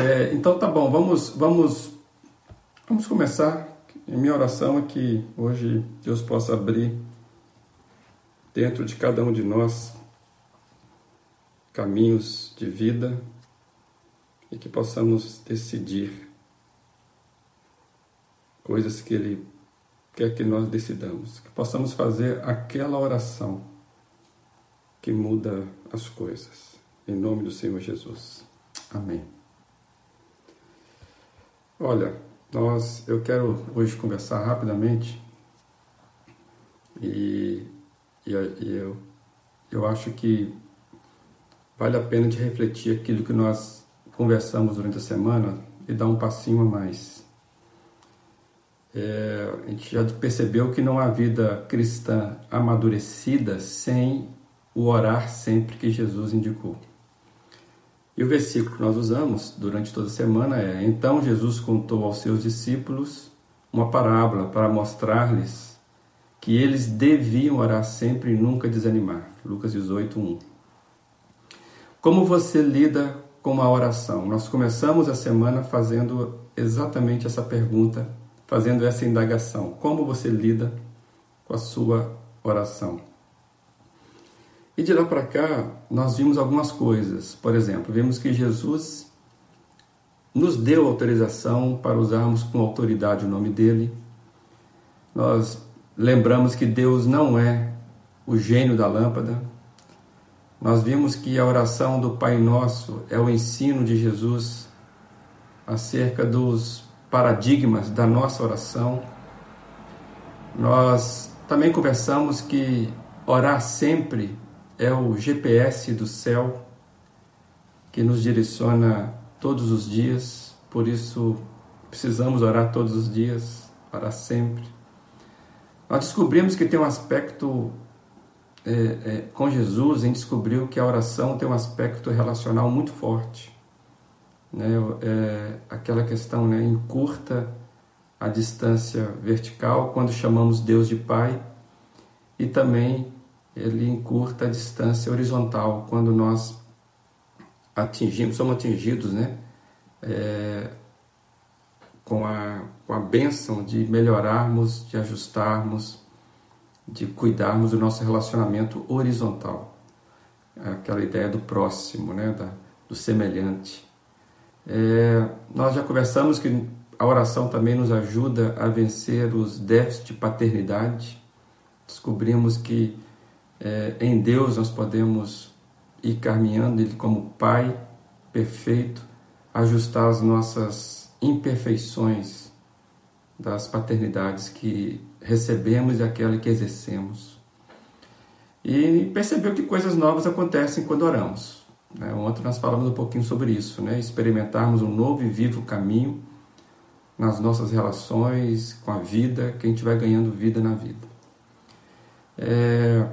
É, então tá bom, vamos, vamos, vamos começar. Minha oração é que hoje Deus possa abrir dentro de cada um de nós caminhos de vida e que possamos decidir coisas que Ele quer que nós decidamos, que possamos fazer aquela oração que muda as coisas. Em nome do Senhor Jesus. Amém. Olha, nós, eu quero hoje conversar rapidamente e, e, e eu, eu acho que vale a pena de refletir aquilo que nós conversamos durante a semana e dar um passinho a mais. É, a gente já percebeu que não há vida cristã amadurecida sem o orar sempre que Jesus indicou. E o versículo que nós usamos durante toda a semana é: Então Jesus contou aos seus discípulos uma parábola para mostrar-lhes que eles deviam orar sempre e nunca desanimar. Lucas 18, 1. Como você lida com a oração? Nós começamos a semana fazendo exatamente essa pergunta, fazendo essa indagação. Como você lida com a sua oração? E de lá para cá, nós vimos algumas coisas. Por exemplo, vimos que Jesus nos deu autorização para usarmos com autoridade o nome dele. Nós lembramos que Deus não é o gênio da lâmpada. Nós vimos que a oração do Pai Nosso é o ensino de Jesus acerca dos paradigmas da nossa oração. Nós também conversamos que orar sempre é o GPS do céu que nos direciona todos os dias, por isso precisamos orar todos os dias, orar sempre. Nós descobrimos que tem um aspecto é, é, com Jesus, a gente descobriu que a oração tem um aspecto relacional muito forte. Né? É, aquela questão, né? encurta a distância vertical quando chamamos Deus de Pai e também ele encurta a distância horizontal quando nós atingimos, somos atingidos, né? É, com, a, com a bênção de melhorarmos, de ajustarmos, de cuidarmos do nosso relacionamento horizontal. Aquela ideia do próximo, né? Da, do semelhante. É, nós já conversamos que a oração também nos ajuda a vencer os déficits de paternidade. Descobrimos que é, em Deus nós podemos ir caminhando Ele como Pai perfeito, ajustar as nossas imperfeições das paternidades que recebemos e aquela que exercemos. E percebeu que coisas novas acontecem quando oramos. Né? Ontem nós falamos um pouquinho sobre isso, né? experimentarmos um novo e vivo caminho nas nossas relações com a vida, que a gente vai ganhando vida na vida. É,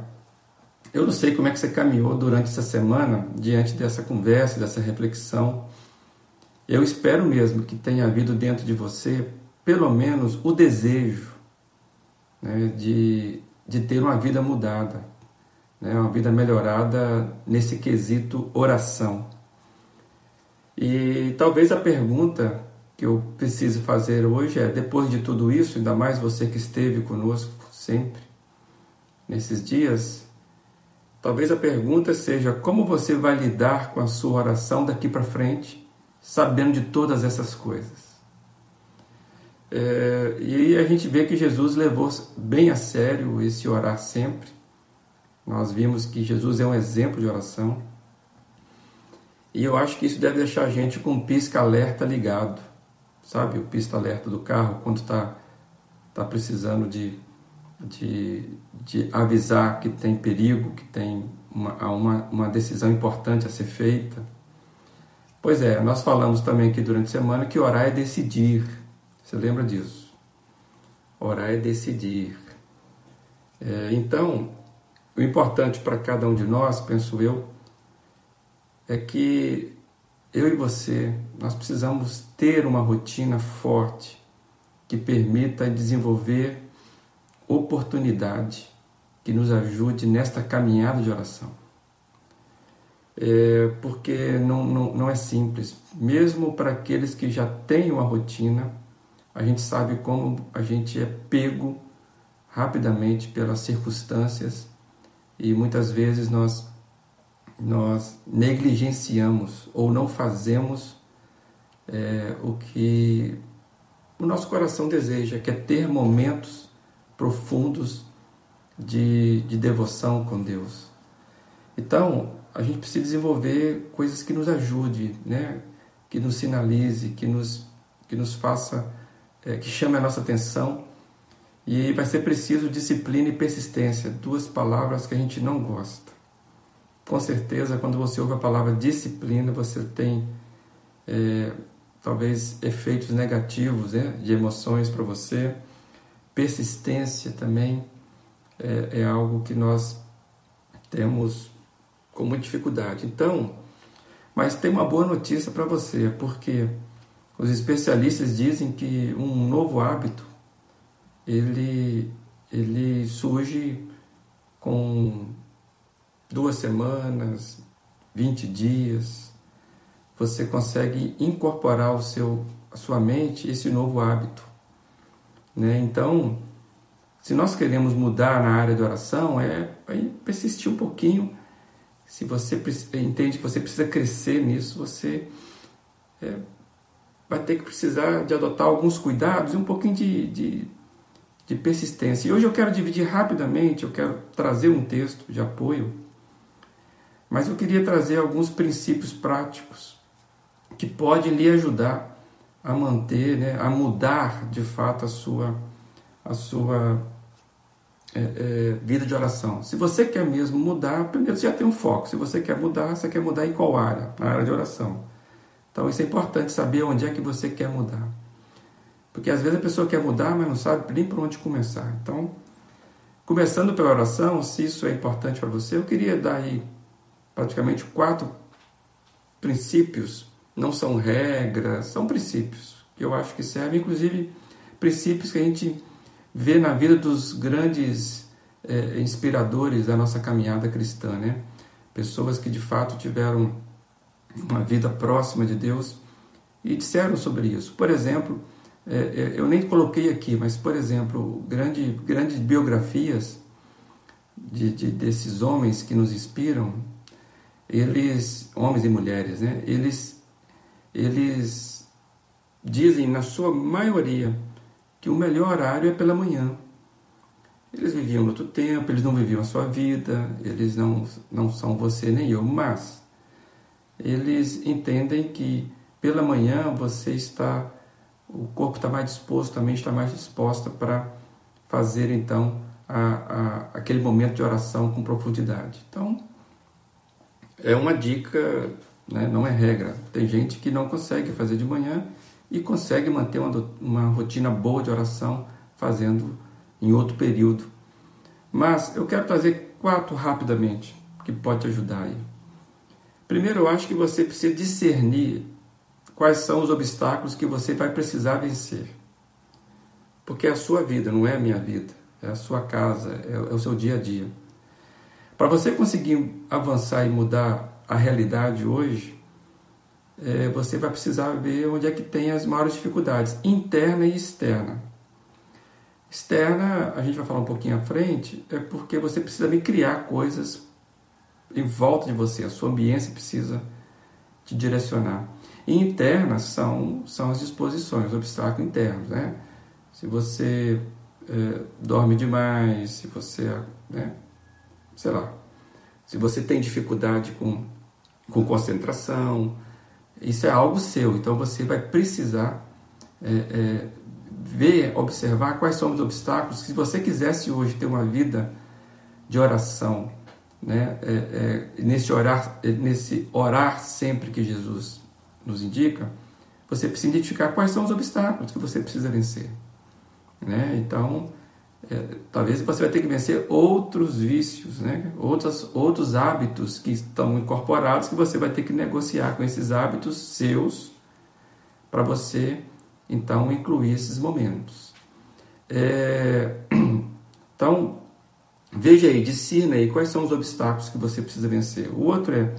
eu não sei como é que você caminhou durante essa semana diante dessa conversa, dessa reflexão. Eu espero mesmo que tenha havido dentro de você pelo menos o desejo né, de, de ter uma vida mudada, né, uma vida melhorada nesse quesito oração. E talvez a pergunta que eu preciso fazer hoje é: depois de tudo isso, ainda mais você que esteve conosco sempre nesses dias, Talvez a pergunta seja como você vai lidar com a sua oração daqui para frente, sabendo de todas essas coisas. É, e a gente vê que Jesus levou bem a sério esse orar sempre. Nós vimos que Jesus é um exemplo de oração. E eu acho que isso deve deixar a gente com um pisca-alerta ligado. Sabe, o pisca-alerta do carro, quando está tá precisando de de, de avisar que tem perigo, que tem uma, uma, uma decisão importante a ser feita. Pois é, nós falamos também aqui durante a semana que orar é decidir. Você lembra disso? Orar é decidir. É, então, o importante para cada um de nós, penso eu, é que eu e você, nós precisamos ter uma rotina forte que permita desenvolver oportunidade que nos ajude nesta caminhada de oração. é, porque não, não, não é simples. Mesmo para aqueles que já têm uma rotina, a gente sabe como a gente é pego rapidamente pelas circunstâncias e muitas vezes nós nós negligenciamos ou não fazemos é, o que o nosso coração deseja, que é ter momentos profundos de, de devoção com Deus. Então, a gente precisa desenvolver coisas que nos ajude, né? que nos sinalize, que nos, que nos faça, é, que chame a nossa atenção. E vai ser preciso disciplina e persistência, duas palavras que a gente não gosta. Com certeza, quando você ouve a palavra disciplina, você tem é, talvez efeitos negativos né, de emoções para você. Persistência também é, é algo que nós temos com muita dificuldade. Então, mas tem uma boa notícia para você, porque os especialistas dizem que um novo hábito ele, ele surge com duas semanas, 20 dias. Você consegue incorporar o seu, a sua mente esse novo hábito. Né? Então, se nós queremos mudar na área de oração, é, é persistir um pouquinho se você entende que você precisa crescer nisso, você é, vai ter que precisar de adotar alguns cuidados e um pouquinho de, de, de persistência. E hoje eu quero dividir rapidamente, eu quero trazer um texto de apoio, mas eu queria trazer alguns princípios práticos que podem lhe ajudar a manter, né, a mudar de fato a sua, a sua é, é, vida de oração. Se você quer mesmo mudar, primeiro você já tem um foco. Se você quer mudar, você quer mudar em qual área? Na área de oração. Então isso é importante saber onde é que você quer mudar. Porque às vezes a pessoa quer mudar, mas não sabe nem por onde começar. Então, começando pela oração, se isso é importante para você, eu queria dar aí praticamente quatro princípios. Não são regras, são princípios que eu acho que servem, inclusive princípios que a gente vê na vida dos grandes é, inspiradores da nossa caminhada cristã, né? Pessoas que de fato tiveram uma vida próxima de Deus e disseram sobre isso. Por exemplo, é, eu nem coloquei aqui, mas por exemplo, grande, grandes biografias de, de, desses homens que nos inspiram, eles, homens e mulheres, né? Eles, eles dizem na sua maioria que o melhor horário é pela manhã. Eles viviam outro tempo, eles não viviam a sua vida, eles não, não são você nem eu, mas eles entendem que pela manhã você está, o corpo está mais disposto, a mente está mais disposta para fazer então a, a, aquele momento de oração com profundidade. Então, é uma dica, né? não é regra. Tem gente que não consegue fazer de manhã e consegue manter uma, uma rotina boa de oração fazendo em outro período. Mas eu quero trazer quatro rapidamente que pode te ajudar aí. Primeiro, eu acho que você precisa discernir quais são os obstáculos que você vai precisar vencer. Porque é a sua vida, não é a minha vida. É a sua casa, é, é o seu dia a dia. Para você conseguir avançar e mudar a realidade hoje, é, você vai precisar ver onde é que tem as maiores dificuldades, interna e externa. Externa, a gente vai falar um pouquinho à frente, é porque você precisa criar coisas em volta de você, a sua ambiência precisa te direcionar. E internas são, são as disposições, os obstáculos internos, né? Se você é, dorme demais, se você, né, sei lá, se você tem dificuldade com, com concentração, isso é algo seu, então você vai precisar é, é, ver, observar quais são os obstáculos. Se você quisesse hoje ter uma vida de oração, né, é, é nesse, orar, é, nesse orar sempre que Jesus nos indica, você precisa identificar quais são os obstáculos que você precisa vencer. Né? Então, é, talvez você vai ter que vencer outros vícios, né? outros, outros hábitos que estão incorporados que você vai ter que negociar com esses hábitos seus para você então incluir esses momentos. É, então, veja aí, discina aí quais são os obstáculos que você precisa vencer. O outro é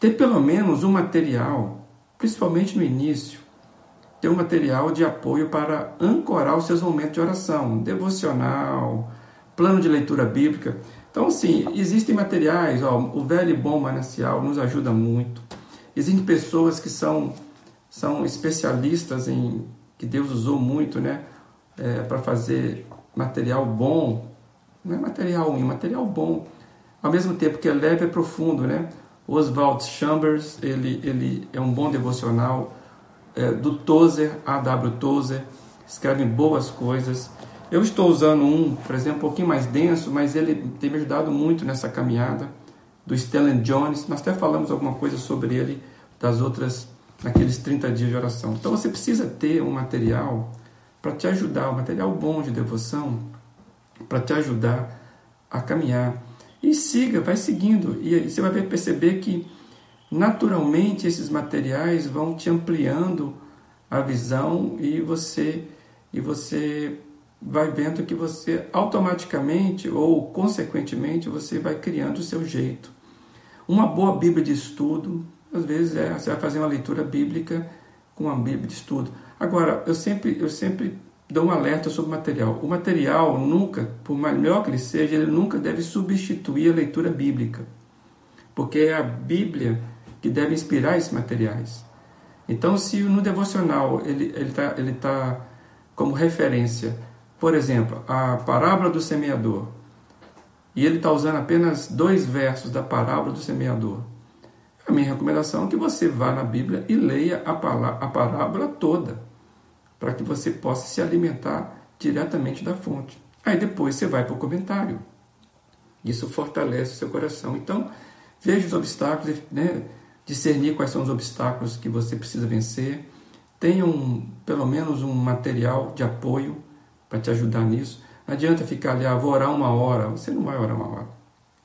ter pelo menos um material, principalmente no início, ter um material de apoio para ancorar os seus momentos de oração, devocional, plano de leitura bíblica. Então, sim, existem materiais, ó, o velho e bom manancial nos ajuda muito. Existem pessoas que são, são especialistas em que Deus usou muito, né, é, para fazer material bom. Não é material ruim, material bom. Ao mesmo tempo que é leve e profundo, né? Oswald Chambers, ele, ele é um bom devocional é, do Tozer, A.W. Tozer, escreve boas coisas. Eu estou usando um, por exemplo, um pouquinho mais denso, mas ele tem me ajudado muito nessa caminhada, do Stellan Jones. Nós até falamos alguma coisa sobre ele das outras, naqueles 30 dias de oração. Então você precisa ter um material para te ajudar, um material bom de devoção, para te ajudar a caminhar. E siga, vai seguindo, e você vai perceber que naturalmente esses materiais vão te ampliando a visão e você e você vai vendo que você automaticamente ou consequentemente você vai criando o seu jeito. Uma boa Bíblia de estudo, às vezes é, você vai fazer uma leitura bíblica com uma Bíblia de estudo. Agora, eu sempre eu sempre dou um alerta sobre o material. O material nunca, por melhor que ele seja, ele nunca deve substituir a leitura bíblica. Porque a Bíblia que deve inspirar esses materiais. Então, se no devocional ele está ele tá, ele tá como referência, por exemplo, a parábola do semeador, e ele está usando apenas dois versos da parábola do semeador, a minha recomendação é que você vá na Bíblia e leia a, a parábola toda, para que você possa se alimentar diretamente da fonte. Aí depois você vai para o comentário. Isso fortalece o seu coração. Então, veja os obstáculos, né? Discernir quais são os obstáculos que você precisa vencer. Tenha um, pelo menos um material de apoio para te ajudar nisso. Não adianta ficar ali, ah, vou orar uma hora. Você não vai orar uma hora.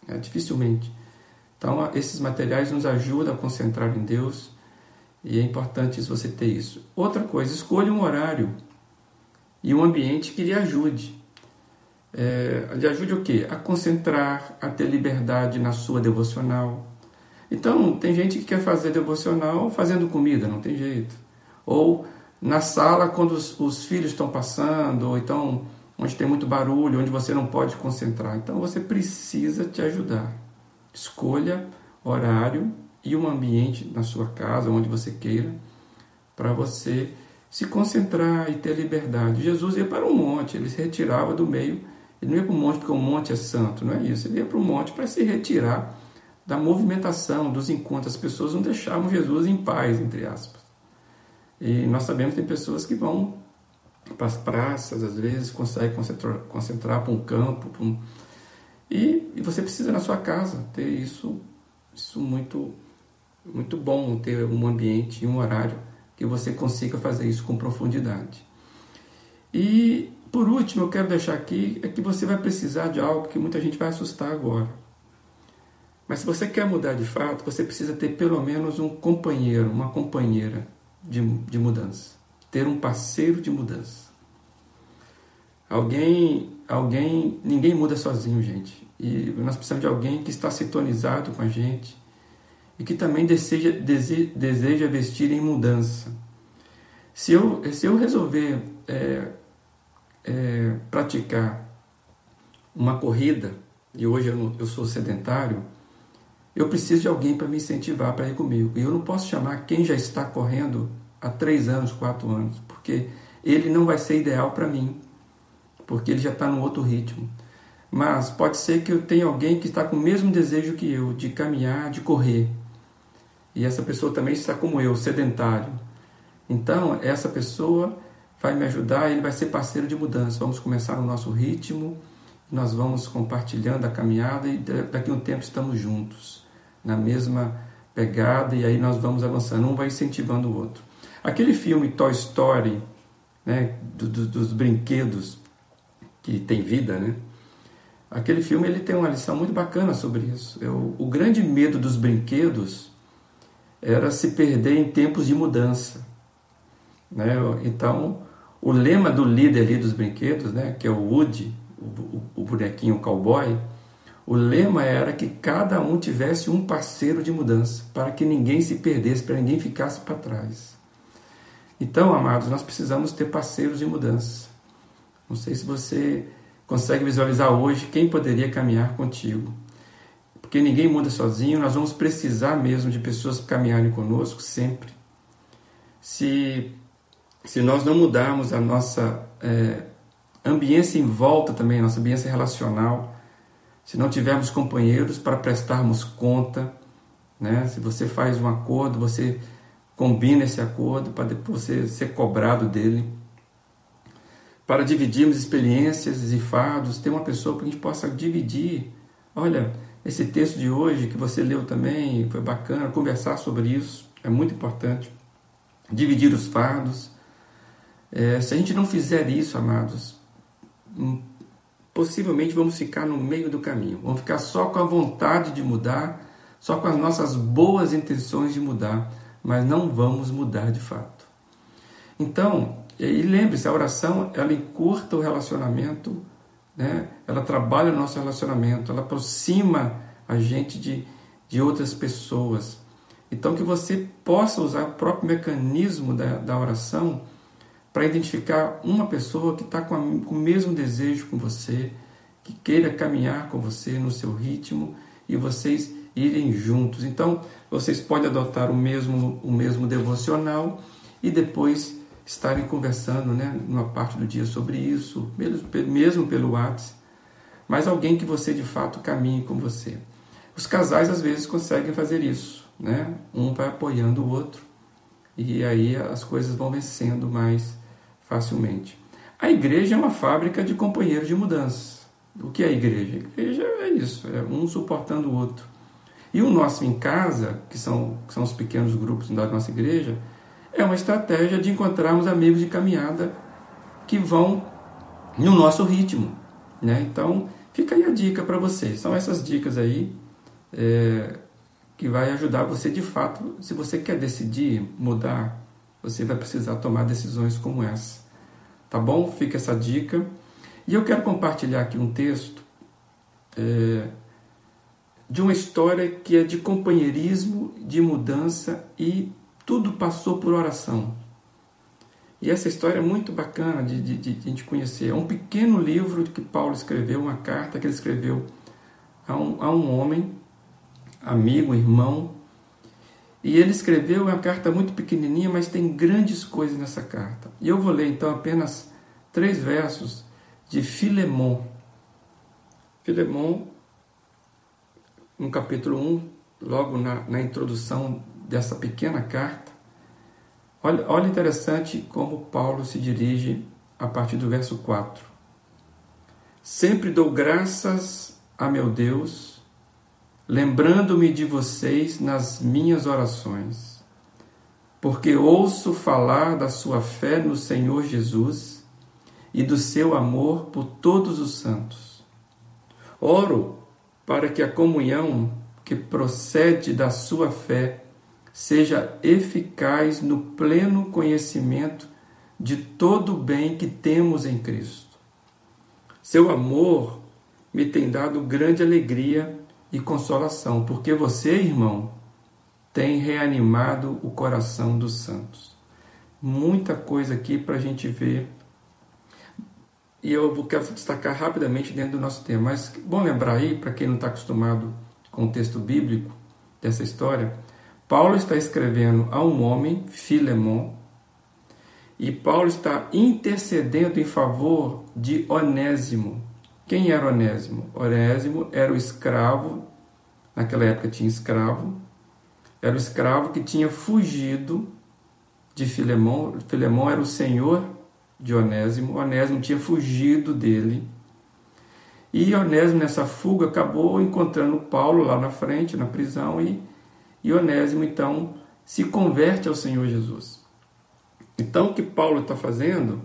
É, dificilmente. Então, esses materiais nos ajudam a concentrar em Deus e é importante você ter isso. Outra coisa, escolha um horário e um ambiente que lhe ajude. É, lhe ajude o quê? A concentrar, a ter liberdade na sua devocional, então, tem gente que quer fazer devocional fazendo comida, não tem jeito. Ou na sala quando os, os filhos estão passando, ou então onde tem muito barulho, onde você não pode concentrar. Então, você precisa te ajudar. Escolha horário e um ambiente na sua casa, onde você queira, para você se concentrar e ter liberdade. Jesus ia para um monte, ele se retirava do meio. Ele não ia para o monte porque o monte é santo, não é isso. Ele ia para o monte para se retirar da movimentação, dos encontros. As pessoas não deixavam Jesus em paz, entre aspas. E nós sabemos que tem pessoas que vão para as praças, às vezes conseguem concentrar, concentrar para um campo. Para um... E, e, você precisa na sua casa ter isso, isso muito, muito bom, ter um ambiente e um horário que você consiga fazer isso com profundidade. E por último, eu quero deixar aqui é que você vai precisar de algo que muita gente vai assustar agora. Mas se você quer mudar de fato, você precisa ter pelo menos um companheiro, uma companheira de, de mudança. Ter um parceiro de mudança. Alguém, alguém, ninguém muda sozinho, gente. E nós precisamos de alguém que está sintonizado com a gente e que também deseja, deseja, vestir em mudança. Se eu, se eu resolver é, é, praticar uma corrida, e hoje eu, eu sou sedentário, eu preciso de alguém para me incentivar para ir comigo. E eu não posso chamar quem já está correndo há três anos, quatro anos, porque ele não vai ser ideal para mim, porque ele já está num outro ritmo. Mas pode ser que eu tenha alguém que está com o mesmo desejo que eu, de caminhar, de correr. E essa pessoa também está como eu, sedentário. Então, essa pessoa vai me ajudar, ele vai ser parceiro de mudança. Vamos começar no nosso ritmo, nós vamos compartilhando a caminhada e daqui a um tempo estamos juntos, na mesma pegada, e aí nós vamos avançando, um vai incentivando o outro. Aquele filme Toy Story, né, do, do, dos brinquedos que tem vida, né? Aquele filme ele tem uma lição muito bacana sobre isso. Eu, o grande medo dos brinquedos era se perder em tempos de mudança. Né? Então, o lema do líder ali dos brinquedos, né, que é o Woody, o, o bonequinho cowboy, O lema era que cada um tivesse um parceiro de mudança, para que ninguém se perdesse, para ninguém ficasse para trás. Então, amados, nós precisamos ter parceiros de mudança. Não sei se você consegue visualizar hoje quem poderia caminhar contigo. Porque ninguém muda sozinho, nós vamos precisar mesmo de pessoas caminharem conosco sempre. Se, se nós não mudarmos a nossa é, ambiência em volta também, nossa ambiência relacional, se não tivermos companheiros para prestarmos conta, né? se você faz um acordo, você combina esse acordo para depois ser cobrado dele, para dividirmos experiências e fardos, ter uma pessoa para que a gente possa dividir. Olha, esse texto de hoje que você leu também foi bacana, conversar sobre isso é muito importante. Dividir os fardos. É, se a gente não fizer isso, amados, possivelmente vamos ficar no meio do caminho, vamos ficar só com a vontade de mudar, só com as nossas boas intenções de mudar, mas não vamos mudar de fato. Então, e lembre-se, a oração ela encurta o relacionamento, né? ela trabalha o nosso relacionamento, ela aproxima a gente de, de outras pessoas. Então, que você possa usar o próprio mecanismo da, da oração para identificar uma pessoa que está com, com o mesmo desejo com você, que queira caminhar com você no seu ritmo e vocês irem juntos. Então, vocês podem adotar o mesmo, o mesmo devocional e depois estarem conversando, né, numa parte do dia sobre isso, mesmo, mesmo pelo WhatsApp, mas alguém que você de fato caminhe com você. Os casais às vezes conseguem fazer isso, né? Um vai apoiando o outro e aí as coisas vão vencendo mais facilmente. A igreja é uma fábrica de companheiros de mudança. O que é a igreja? A igreja é isso, é um suportando o outro. E o nosso em casa, que são, que são os pequenos grupos da nossa igreja, é uma estratégia de encontrarmos amigos de caminhada que vão no nosso ritmo. Né? Então, fica aí a dica para vocês. São essas dicas aí é, que vai ajudar você de fato. Se você quer decidir mudar, você vai precisar tomar decisões como essa. Tá bom? Fica essa dica. E eu quero compartilhar aqui um texto é, de uma história que é de companheirismo, de mudança e tudo passou por oração. E essa história é muito bacana de, de, de, de a gente conhecer. É um pequeno livro que Paulo escreveu, uma carta que ele escreveu a um, a um homem, amigo, irmão, e ele escreveu uma carta muito pequenininha, mas tem grandes coisas nessa carta. E eu vou ler então apenas três versos de Filemon. Filemon, no capítulo 1, logo na, na introdução dessa pequena carta, olha, olha interessante como Paulo se dirige a partir do verso 4. Sempre dou graças a meu Deus lembrando-me de vocês nas minhas orações, porque ouço falar da sua fé no Senhor Jesus e do seu amor por todos os santos. Oro para que a comunhão que procede da sua fé seja eficaz no pleno conhecimento de todo o bem que temos em Cristo. Seu amor me tem dado grande alegria e consolação, porque você, irmão, tem reanimado o coração dos santos. Muita coisa aqui para a gente ver. E eu quero destacar rapidamente dentro do nosso tema. Mas bom lembrar aí, para quem não está acostumado com o texto bíblico dessa história, Paulo está escrevendo a um homem, Filemon, e Paulo está intercedendo em favor de Onésimo, quem era Onésimo? Onésimo era o escravo, naquela época tinha escravo, era o escravo que tinha fugido de Filemão. Filemão era o senhor de Onésimo, Onésimo tinha fugido dele. E Onésimo, nessa fuga, acabou encontrando Paulo lá na frente, na prisão, e, e Onésimo, então, se converte ao Senhor Jesus. Então, o que Paulo está fazendo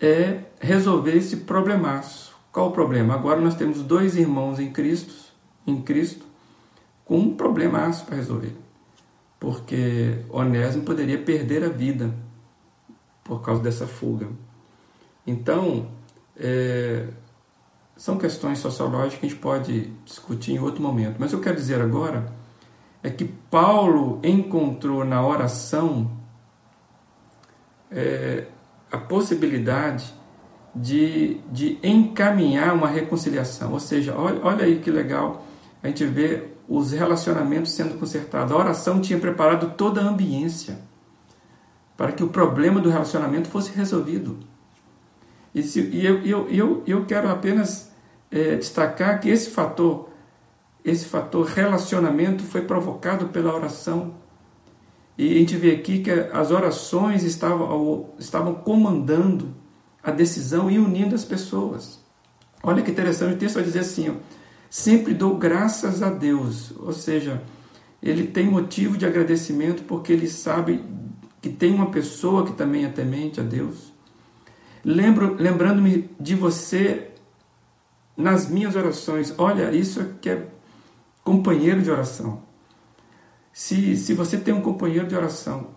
é resolver esse problemaço. Qual o problema? Agora nós temos dois irmãos em Cristo, em Cristo, com um problemaço para resolver. Porque Onésimo poderia perder a vida por causa dessa fuga. Então, é, são questões sociológicas que a gente pode discutir em outro momento. Mas eu quero dizer agora é que Paulo encontrou na oração é, a possibilidade de, de encaminhar uma reconciliação. Ou seja, olha, olha aí que legal a gente vê os relacionamentos sendo consertados. A oração tinha preparado toda a ambiência para que o problema do relacionamento fosse resolvido. E, se, e eu, eu, eu, eu quero apenas é, destacar que esse fator, esse fator relacionamento foi provocado pela oração. E a gente vê aqui que as orações estavam, estavam comandando a decisão e unindo as pessoas. Olha que interessante, o texto vai dizer assim: ó, sempre dou graças a Deus, ou seja, ele tem motivo de agradecimento porque ele sabe que tem uma pessoa que também é temente a Deus. Lembro, lembrando-me de você nas minhas orações. Olha, isso que é companheiro de oração. Se, se você tem um companheiro de oração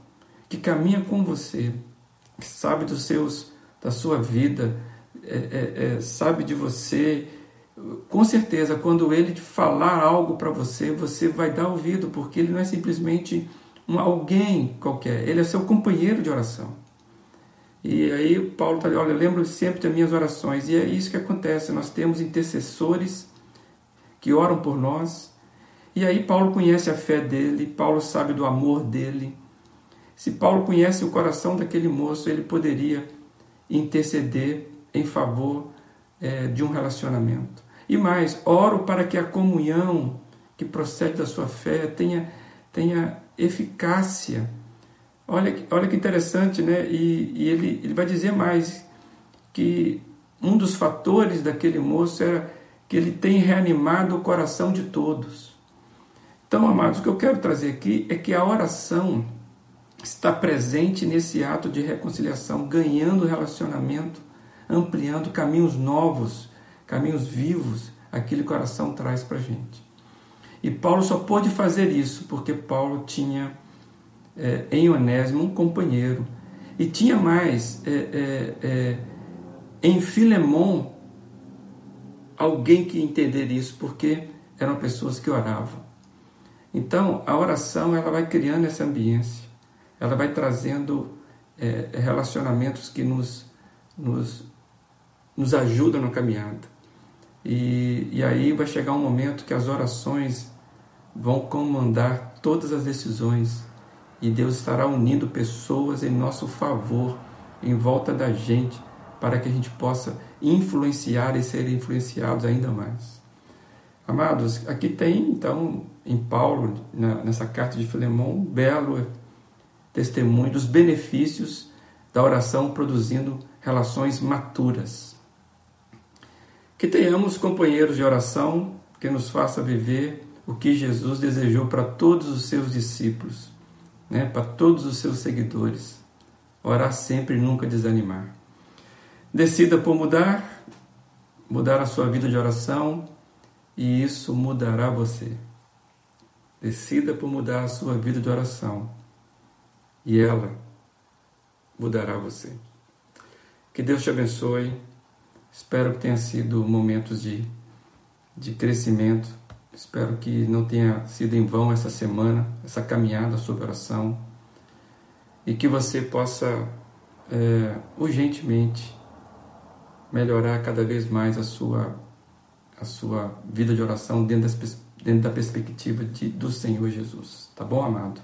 que caminha com você, que sabe dos seus, da sua vida, é, é, é, sabe de você, com certeza, quando ele falar algo para você, você vai dar ouvido, porque ele não é simplesmente um alguém qualquer, ele é seu companheiro de oração. E aí Paulo está ali, olha, lembro sempre das minhas orações. E é isso que acontece, nós temos intercessores que oram por nós. E aí Paulo conhece a fé dele, Paulo sabe do amor dele. Se Paulo conhece o coração daquele moço, ele poderia interceder em favor é, de um relacionamento. E mais, oro para que a comunhão que procede da sua fé tenha, tenha eficácia Olha, olha que interessante, né? E, e ele, ele vai dizer mais que um dos fatores daquele moço era que ele tem reanimado o coração de todos. Então, amados, o que eu quero trazer aqui é que a oração está presente nesse ato de reconciliação, ganhando relacionamento, ampliando caminhos novos, caminhos vivos, aquele que traz para a gente. E Paulo só pôde fazer isso porque Paulo tinha é, em Onésimo um companheiro. E tinha mais, é, é, é, em Filemon, alguém que entender isso, porque eram pessoas que oravam. Então, a oração ela vai criando essa ambiência, ela vai trazendo é, relacionamentos que nos, nos, nos ajudam na caminhada. E, e aí vai chegar um momento que as orações vão comandar todas as decisões e Deus estará unindo pessoas em nosso favor, em volta da gente, para que a gente possa influenciar e ser influenciados ainda mais. Amados, aqui tem então em Paulo, nessa carta de Filemão, um belo testemunho dos benefícios da oração produzindo relações maturas. Que tenhamos companheiros de oração que nos faça viver o que Jesus desejou para todos os seus discípulos né, para todos os seus seguidores. Orar sempre e nunca desanimar. Decida por mudar, mudar a sua vida de oração e isso mudará você. Decida por mudar a sua vida de oração e ela mudará você. Que Deus te abençoe. Espero que tenha sido momentos de, de crescimento Espero que não tenha sido em vão essa semana, essa caminhada sobre oração e que você possa é, urgentemente melhorar cada vez mais a sua, a sua vida de oração dentro, das, dentro da perspectiva de, do Senhor Jesus. Tá bom, amado?